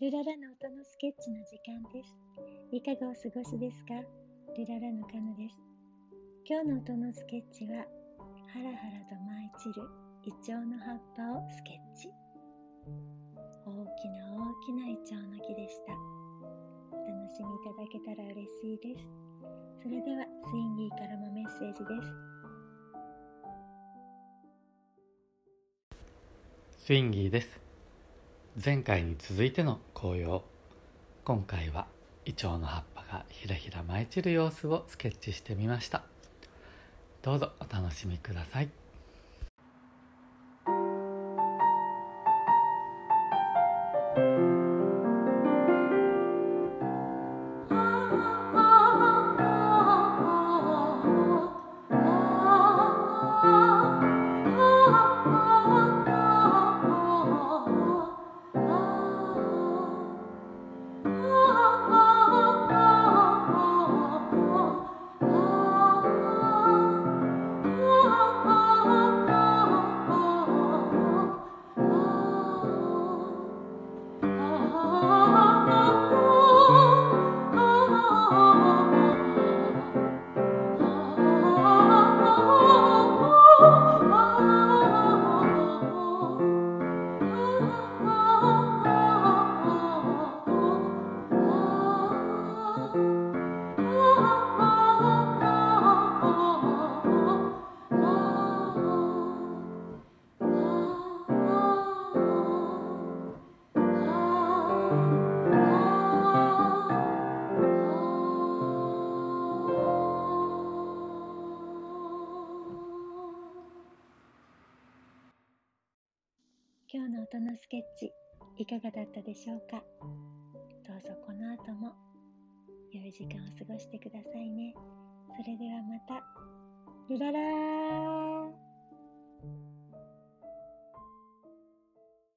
ルララの音のスケッチの時間です。いかがお過ごしですか？ルララのカヌです。今日の音のスケッチは、ハラハラと舞い散るイチョウの葉っぱをスケッチ。大きな大きなイチョウの木でした。お楽しみいただけたら嬉しいです。それでは、スインギーからもメッセージです。スインギーです前回に続いての紅葉。今回はイチョウの葉っぱがひらひら舞い散る様子をスケッチしてみました。どうぞお楽しみください。今日の音のスケッチいかがだったでしょうか？どうぞこの後も良い時間を過ごしてくださいね。それではまた。ルララー。